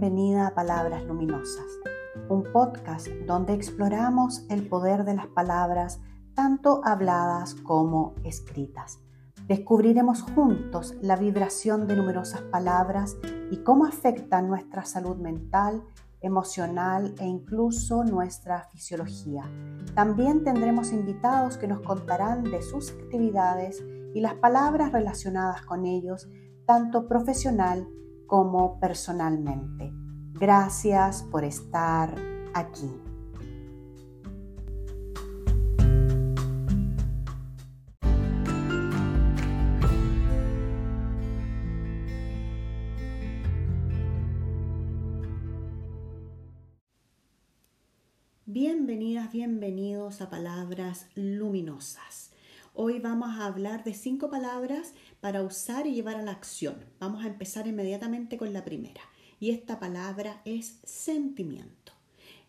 bienvenida a Palabras Luminosas, un podcast donde exploramos el poder de las palabras tanto habladas como escritas. Descubriremos juntos la vibración de numerosas palabras y cómo afectan nuestra salud mental, emocional e incluso nuestra fisiología. También tendremos invitados que nos contarán de sus actividades y las palabras relacionadas con ellos, tanto profesional como personalmente. Gracias por estar aquí. Bienvenidas, bienvenidos a Palabras Luminosas. Hoy vamos a hablar de cinco palabras para usar y llevar a la acción. Vamos a empezar inmediatamente con la primera y esta palabra es sentimiento.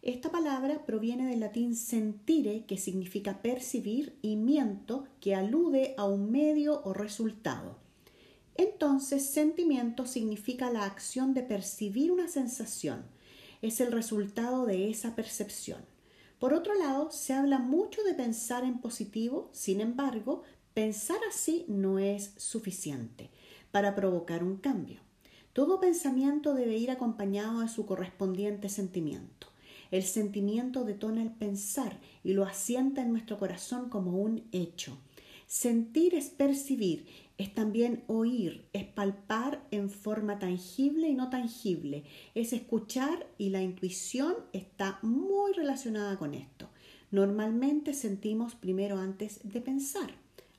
Esta palabra proviene del latín sentire, que significa percibir, y miento, que alude a un medio o resultado. Entonces, sentimiento significa la acción de percibir una sensación. Es el resultado de esa percepción. Por otro lado, se habla mucho de pensar en positivo, sin embargo, pensar así no es suficiente para provocar un cambio. Todo pensamiento debe ir acompañado de su correspondiente sentimiento. El sentimiento detona el pensar y lo asienta en nuestro corazón como un hecho. Sentir es percibir, es también oír, es palpar en forma tangible y no tangible, es escuchar y la intuición está muy relacionada con esto. Normalmente sentimos primero antes de pensar,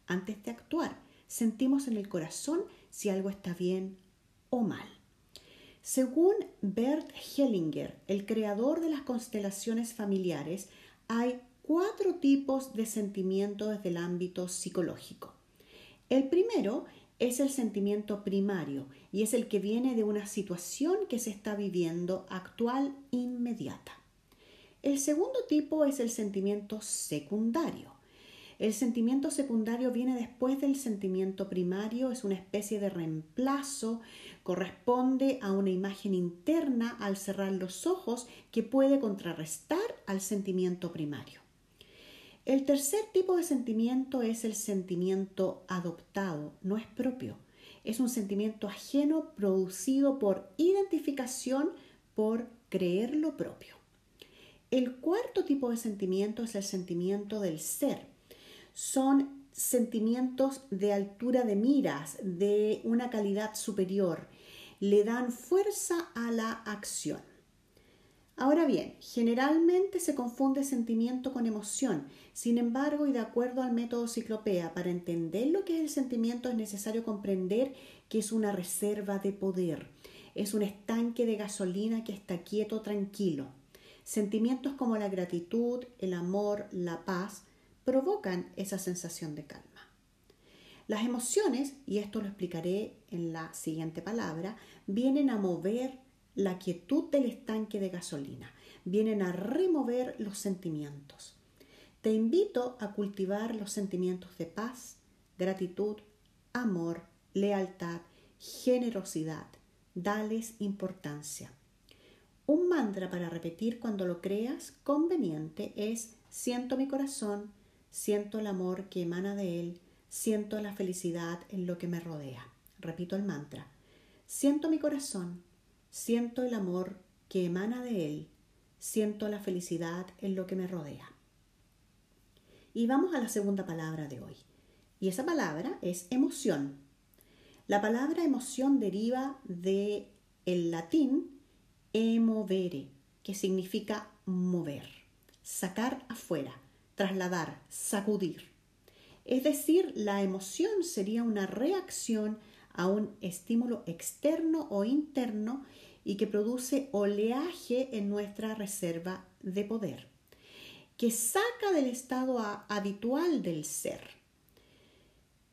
antes de actuar. Sentimos en el corazón si algo está bien o mal. Según Bert Hellinger, el creador de las constelaciones familiares, hay cuatro tipos de sentimientos desde el ámbito psicológico. El primero es el sentimiento primario y es el que viene de una situación que se está viviendo actual inmediata. El segundo tipo es el sentimiento secundario. El sentimiento secundario viene después del sentimiento primario, es una especie de reemplazo, corresponde a una imagen interna al cerrar los ojos que puede contrarrestar al sentimiento primario. El tercer tipo de sentimiento es el sentimiento adoptado, no es propio. Es un sentimiento ajeno producido por identificación, por creer lo propio. El cuarto tipo de sentimiento es el sentimiento del ser. Son sentimientos de altura de miras, de una calidad superior. Le dan fuerza a la acción. Ahora bien, generalmente se confunde sentimiento con emoción. Sin embargo, y de acuerdo al método ciclopea, para entender lo que es el sentimiento es necesario comprender que es una reserva de poder. Es un estanque de gasolina que está quieto, tranquilo. Sentimientos como la gratitud, el amor, la paz, provocan esa sensación de calma. Las emociones, y esto lo explicaré en la siguiente palabra, vienen a mover la quietud del estanque de gasolina, vienen a remover los sentimientos. Te invito a cultivar los sentimientos de paz, gratitud, amor, lealtad, generosidad. Dales importancia. Un mantra para repetir cuando lo creas conveniente es siento mi corazón, siento el amor que emana de él, siento la felicidad en lo que me rodea. Repito el mantra. Siento mi corazón, siento el amor que emana de él, siento la felicidad en lo que me rodea. Y vamos a la segunda palabra de hoy. Y esa palabra es emoción. La palabra emoción deriva de el latín emovere, que significa mover, sacar afuera, trasladar, sacudir. Es decir, la emoción sería una reacción a un estímulo externo o interno y que produce oleaje en nuestra reserva de poder, que saca del estado habitual del ser.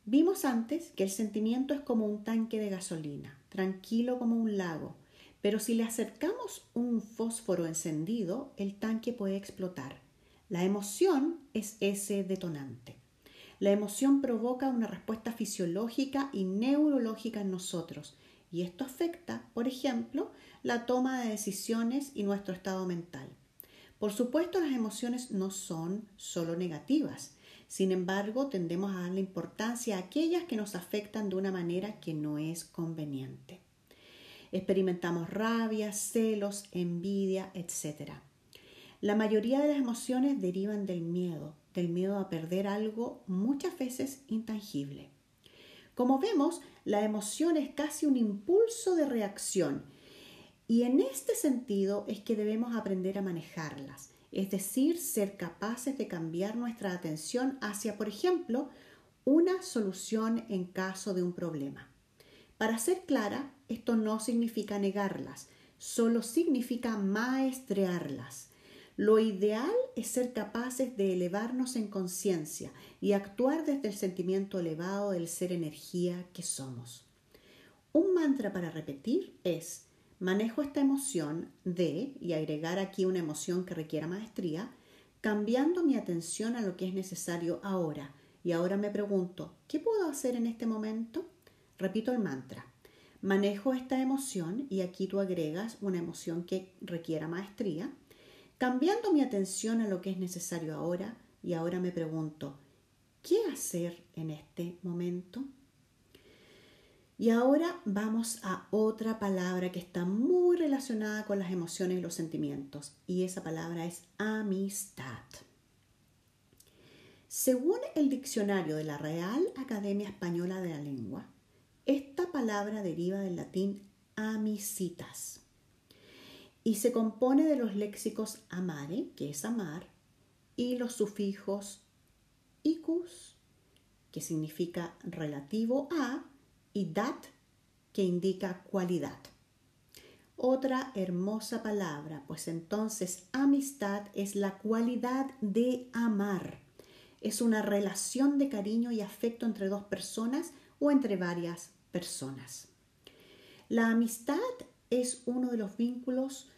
Vimos antes que el sentimiento es como un tanque de gasolina, tranquilo como un lago, pero si le acercamos un fósforo encendido, el tanque puede explotar. La emoción es ese detonante. La emoción provoca una respuesta fisiológica y neurológica en nosotros. y esto afecta, por ejemplo, la toma de decisiones y nuestro estado mental. Por supuesto, las emociones no son solo negativas. Sin embargo, tendemos a darle importancia a aquellas que nos afectan de una manera que no es conveniente. Experimentamos rabia, celos, envidia, etc. La mayoría de las emociones derivan del miedo, del miedo a perder algo muchas veces intangible. Como vemos, la emoción es casi un impulso de reacción y en este sentido es que debemos aprender a manejarlas, es decir, ser capaces de cambiar nuestra atención hacia, por ejemplo, una solución en caso de un problema. Para ser clara, esto no significa negarlas, solo significa maestrearlas. Lo ideal es ser capaces de elevarnos en conciencia y actuar desde el sentimiento elevado del ser energía que somos. Un mantra para repetir es, manejo esta emoción de, y agregar aquí una emoción que requiera maestría, cambiando mi atención a lo que es necesario ahora. Y ahora me pregunto, ¿qué puedo hacer en este momento? Repito el mantra. Manejo esta emoción y aquí tú agregas una emoción que requiera maestría cambiando mi atención a lo que es necesario ahora y ahora me pregunto, ¿qué hacer en este momento? Y ahora vamos a otra palabra que está muy relacionada con las emociones y los sentimientos, y esa palabra es amistad. Según el diccionario de la Real Academia Española de la Lengua, esta palabra deriva del latín amicitas, y se compone de los léxicos amare, que es amar, y los sufijos icus, que significa relativo a, y dat, que indica cualidad. Otra hermosa palabra, pues entonces amistad es la cualidad de amar. Es una relación de cariño y afecto entre dos personas o entre varias personas. La amistad es uno de los vínculos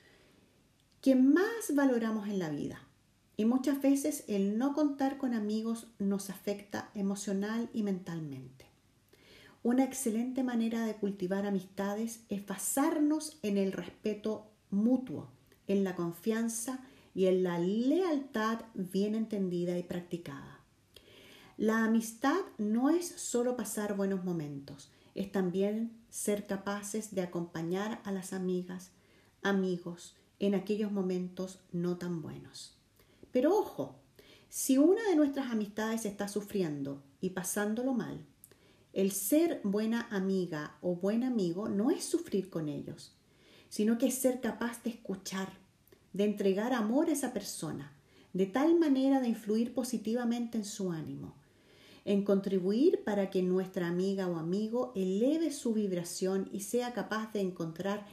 que más valoramos en la vida. Y muchas veces el no contar con amigos nos afecta emocional y mentalmente. Una excelente manera de cultivar amistades es basarnos en el respeto mutuo, en la confianza y en la lealtad bien entendida y practicada. La amistad no es solo pasar buenos momentos, es también ser capaces de acompañar a las amigas, amigos, en aquellos momentos no tan buenos. Pero ojo, si una de nuestras amistades está sufriendo y pasándolo mal, el ser buena amiga o buen amigo no es sufrir con ellos, sino que es ser capaz de escuchar, de entregar amor a esa persona, de tal manera de influir positivamente en su ánimo, en contribuir para que nuestra amiga o amigo eleve su vibración y sea capaz de encontrar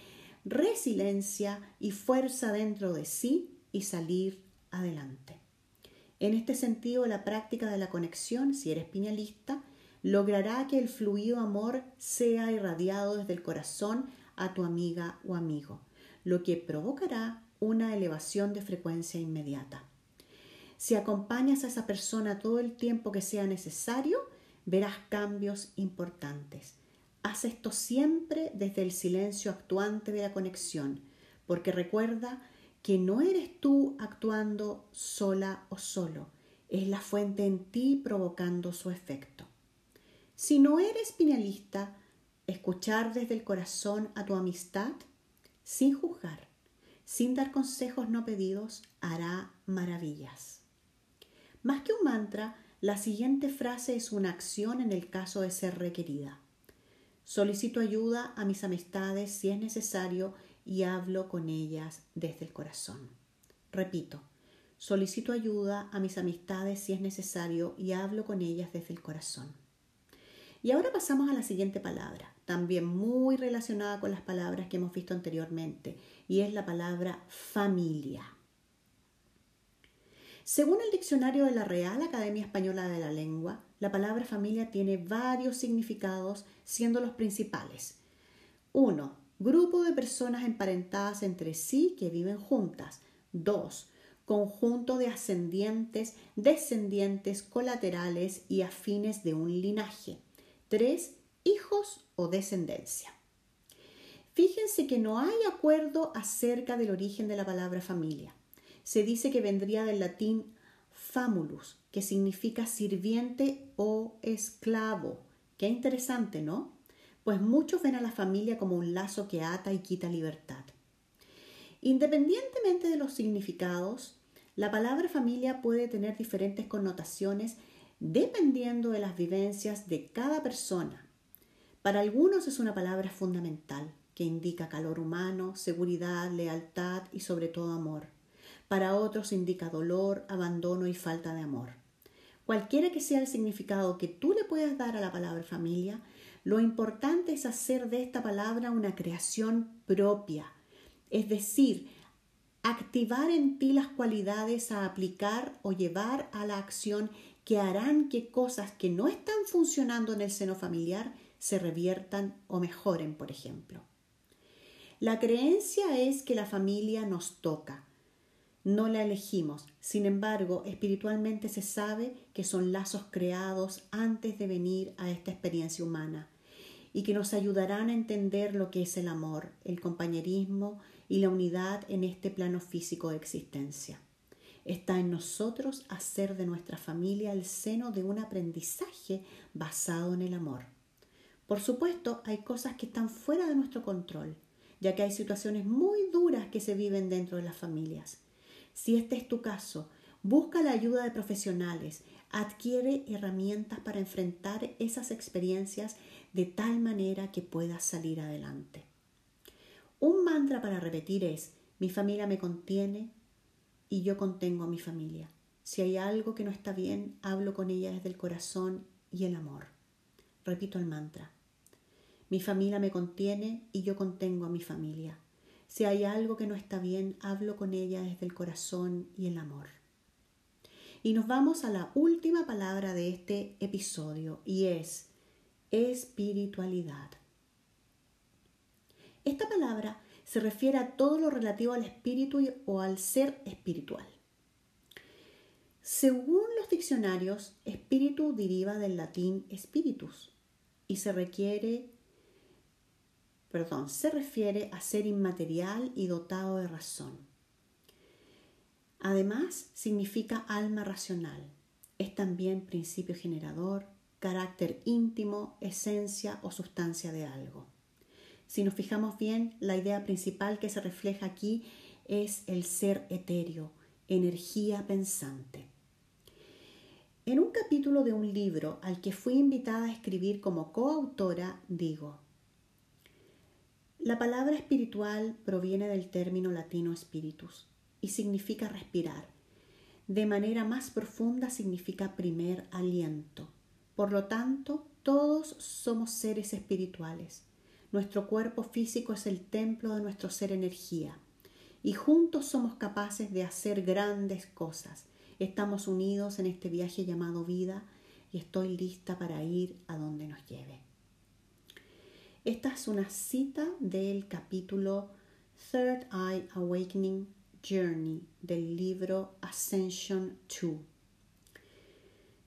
resiliencia y fuerza dentro de sí y salir adelante. En este sentido, la práctica de la conexión, si eres piñalista, logrará que el fluido amor sea irradiado desde el corazón a tu amiga o amigo, lo que provocará una elevación de frecuencia inmediata. Si acompañas a esa persona todo el tiempo que sea necesario, verás cambios importantes. Haz esto siempre desde el silencio actuante de la conexión, porque recuerda que no eres tú actuando sola o solo, es la fuente en ti provocando su efecto. Si no eres pinalista, escuchar desde el corazón a tu amistad, sin juzgar, sin dar consejos no pedidos, hará maravillas. Más que un mantra, la siguiente frase es una acción en el caso de ser requerida. Solicito ayuda a mis amistades si es necesario y hablo con ellas desde el corazón. Repito, solicito ayuda a mis amistades si es necesario y hablo con ellas desde el corazón. Y ahora pasamos a la siguiente palabra, también muy relacionada con las palabras que hemos visto anteriormente, y es la palabra familia. Según el diccionario de la Real Academia Española de la Lengua, la palabra familia tiene varios significados, siendo los principales. 1. Grupo de personas emparentadas entre sí que viven juntas. 2. Conjunto de ascendientes, descendientes, colaterales y afines de un linaje. 3. Hijos o descendencia. Fíjense que no hay acuerdo acerca del origen de la palabra familia. Se dice que vendría del latín famulus, que significa sirviente o esclavo. Qué interesante, ¿no? Pues muchos ven a la familia como un lazo que ata y quita libertad. Independientemente de los significados, la palabra familia puede tener diferentes connotaciones dependiendo de las vivencias de cada persona. Para algunos es una palabra fundamental, que indica calor humano, seguridad, lealtad y sobre todo amor. Para otros indica dolor, abandono y falta de amor. Cualquiera que sea el significado que tú le puedas dar a la palabra familia, lo importante es hacer de esta palabra una creación propia, es decir, activar en ti las cualidades a aplicar o llevar a la acción que harán que cosas que no están funcionando en el seno familiar se reviertan o mejoren, por ejemplo. La creencia es que la familia nos toca. No la elegimos. Sin embargo, espiritualmente se sabe que son lazos creados antes de venir a esta experiencia humana y que nos ayudarán a entender lo que es el amor, el compañerismo y la unidad en este plano físico de existencia. Está en nosotros hacer de nuestra familia el seno de un aprendizaje basado en el amor. Por supuesto, hay cosas que están fuera de nuestro control ya que hay situaciones muy duras que se viven dentro de las familias. Si este es tu caso, busca la ayuda de profesionales, adquiere herramientas para enfrentar esas experiencias de tal manera que puedas salir adelante. Un mantra para repetir es, mi familia me contiene y yo contengo a mi familia. Si hay algo que no está bien, hablo con ella desde el corazón y el amor. Repito el mantra. Mi familia me contiene y yo contengo a mi familia. Si hay algo que no está bien, hablo con ella desde el corazón y el amor. Y nos vamos a la última palabra de este episodio y es espiritualidad. Esta palabra se refiere a todo lo relativo al espíritu o al ser espiritual. Según los diccionarios, espíritu deriva del latín spiritus y se requiere perdón, se refiere a ser inmaterial y dotado de razón. Además, significa alma racional. Es también principio generador, carácter íntimo, esencia o sustancia de algo. Si nos fijamos bien, la idea principal que se refleja aquí es el ser etéreo, energía pensante. En un capítulo de un libro al que fui invitada a escribir como coautora, digo, la palabra espiritual proviene del término latino spiritus y significa respirar. De manera más profunda significa primer aliento. Por lo tanto, todos somos seres espirituales. Nuestro cuerpo físico es el templo de nuestro ser energía y juntos somos capaces de hacer grandes cosas. Estamos unidos en este viaje llamado vida y estoy lista para ir a donde nos lleve. Esta es una cita del capítulo Third Eye Awakening Journey del libro Ascension 2.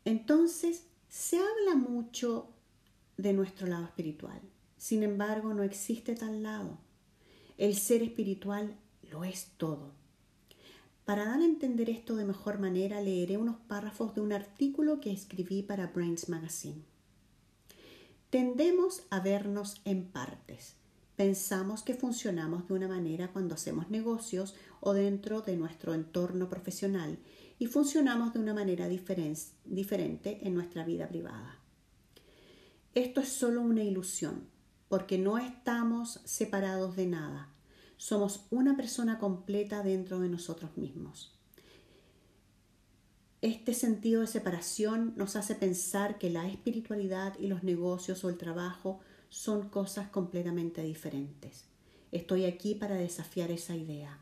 Entonces, se habla mucho de nuestro lado espiritual. Sin embargo, no existe tal lado. El ser espiritual lo es todo. Para dar a entender esto de mejor manera, leeré unos párrafos de un artículo que escribí para Brains Magazine. Tendemos a vernos en partes. Pensamos que funcionamos de una manera cuando hacemos negocios o dentro de nuestro entorno profesional y funcionamos de una manera diferente en nuestra vida privada. Esto es solo una ilusión, porque no estamos separados de nada. Somos una persona completa dentro de nosotros mismos. Este sentido de separación nos hace pensar que la espiritualidad y los negocios o el trabajo son cosas completamente diferentes. Estoy aquí para desafiar esa idea.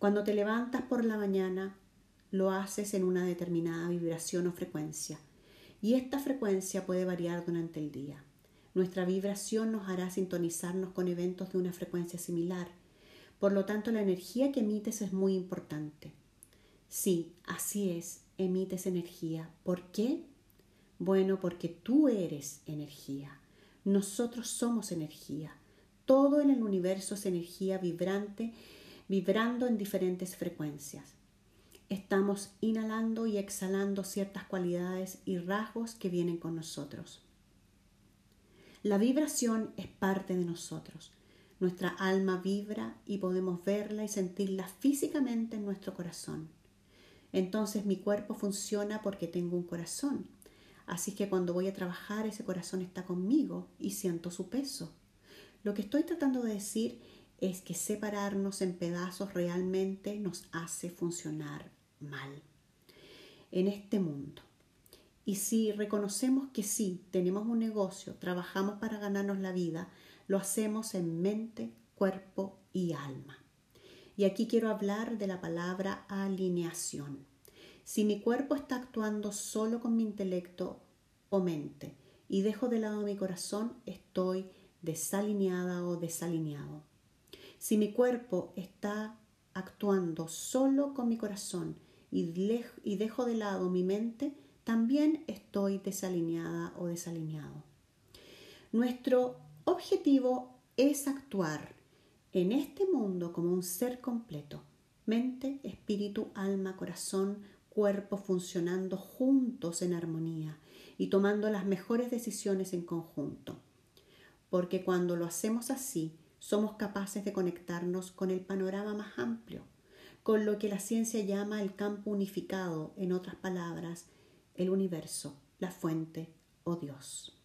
Cuando te levantas por la mañana, lo haces en una determinada vibración o frecuencia, y esta frecuencia puede variar durante el día. Nuestra vibración nos hará sintonizarnos con eventos de una frecuencia similar, por lo tanto la energía que emites es muy importante. Sí, así es, emites energía. ¿Por qué? Bueno, porque tú eres energía. Nosotros somos energía. Todo en el universo es energía vibrante, vibrando en diferentes frecuencias. Estamos inhalando y exhalando ciertas cualidades y rasgos que vienen con nosotros. La vibración es parte de nosotros. Nuestra alma vibra y podemos verla y sentirla físicamente en nuestro corazón. Entonces mi cuerpo funciona porque tengo un corazón. Así que cuando voy a trabajar ese corazón está conmigo y siento su peso. Lo que estoy tratando de decir es que separarnos en pedazos realmente nos hace funcionar mal en este mundo. Y si reconocemos que sí, tenemos un negocio, trabajamos para ganarnos la vida, lo hacemos en mente, cuerpo y alma. Y aquí quiero hablar de la palabra alineación. Si mi cuerpo está actuando solo con mi intelecto o mente y dejo de lado mi corazón, estoy desalineada o desalineado. Si mi cuerpo está actuando solo con mi corazón y, dejo de lado mi mente, también estoy desalineada o desalineado. Nuestro objetivo es actuar en este mundo como un ser completo, mente, espíritu, alma, corazón, cuerpo funcionando juntos en armonía y tomando las mejores decisiones en conjunto. Porque cuando lo hacemos así, somos capaces de conectarnos con el panorama más amplio, con lo que la ciencia llama el campo unificado, en otras palabras, el universo, la fuente o Dios.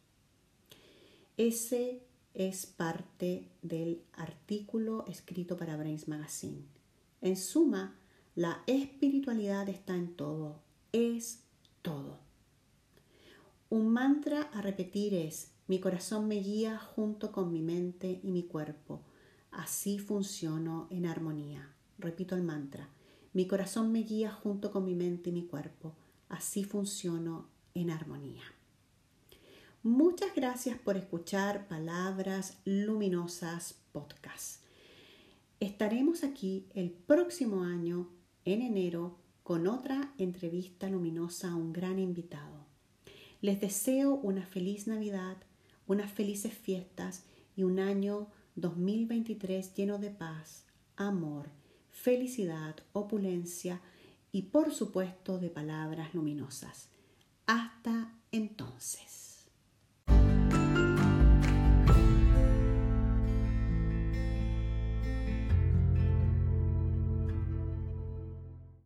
Ese es parte del artículo escrito para Brains Magazine. En suma, la espiritualidad está en todo, es todo. Un mantra a repetir es, mi corazón me guía junto con mi mente y mi cuerpo. Así funciono en armonía. Repito el mantra, mi corazón me guía junto con mi mente y mi cuerpo. Así funciono en armonía. Muchas gracias por escuchar Palabras Luminosas Podcast. Estaremos aquí el próximo año, en enero, con otra entrevista luminosa a un gran invitado. Les deseo una feliz Navidad, unas felices fiestas y un año 2023 lleno de paz, amor, felicidad, opulencia, y por supuesto de palabras luminosas. Hasta entonces.